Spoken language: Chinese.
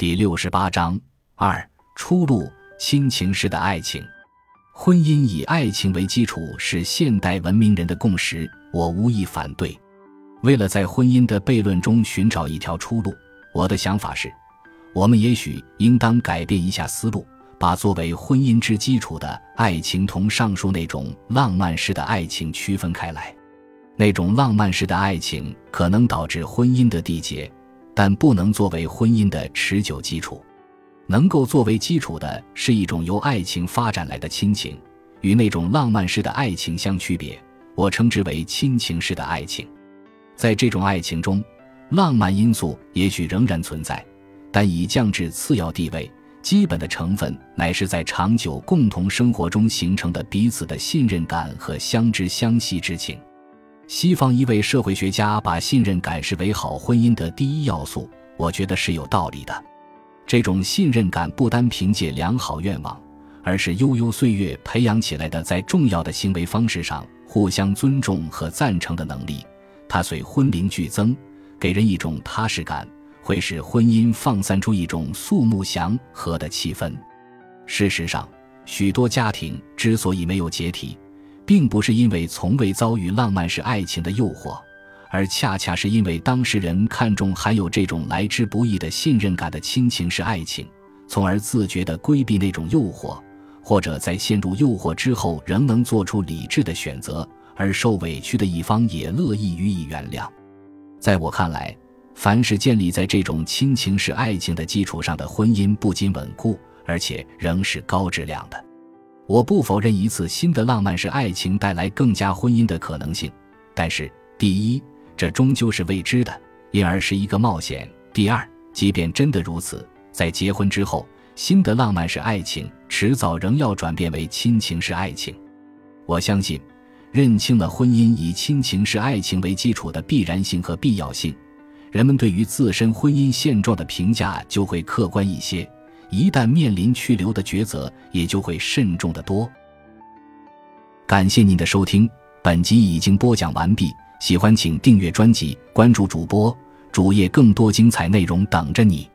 第六十八章二出路：亲情式的爱情。婚姻以爱情为基础是现代文明人的共识，我无意反对。为了在婚姻的悖论中寻找一条出路，我的想法是，我们也许应当改变一下思路。把作为婚姻之基础的爱情同上述那种浪漫式的爱情区分开来，那种浪漫式的爱情可能导致婚姻的缔结，但不能作为婚姻的持久基础。能够作为基础的是一种由爱情发展来的亲情，与那种浪漫式的爱情相区别，我称之为亲情式的爱情。在这种爱情中，浪漫因素也许仍然存在，但已降至次要地位。基本的成分乃是在长久共同生活中形成的彼此的信任感和相知相惜之情。西方一位社会学家把信任感视为好婚姻的第一要素，我觉得是有道理的。这种信任感不单凭借良好愿望，而是悠悠岁月培养起来的，在重要的行为方式上互相尊重和赞成的能力。它随婚龄剧增，给人一种踏实感。会使婚姻放散出一种肃穆祥和的气氛。事实上，许多家庭之所以没有解体，并不是因为从未遭遇浪漫式爱情的诱惑，而恰恰是因为当事人看重含有这种来之不易的信任感的亲情式爱情，从而自觉地规避那种诱惑，或者在陷入诱惑之后仍能做出理智的选择，而受委屈的一方也乐意予以原谅。在我看来。凡是建立在这种亲情式爱情的基础上的婚姻，不仅稳固，而且仍是高质量的。我不否认一次新的浪漫式爱情带来更加婚姻的可能性，但是，第一，这终究是未知的，因而是一个冒险；第二，即便真的如此，在结婚之后，新的浪漫式爱情迟早仍要转变为亲情式爱情。我相信，认清了婚姻以亲情式爱情为基础的必然性和必要性。人们对于自身婚姻现状的评价就会客观一些，一旦面临去留的抉择，也就会慎重的多。感谢您的收听，本集已经播讲完毕。喜欢请订阅专辑，关注主播主页，更多精彩内容等着你。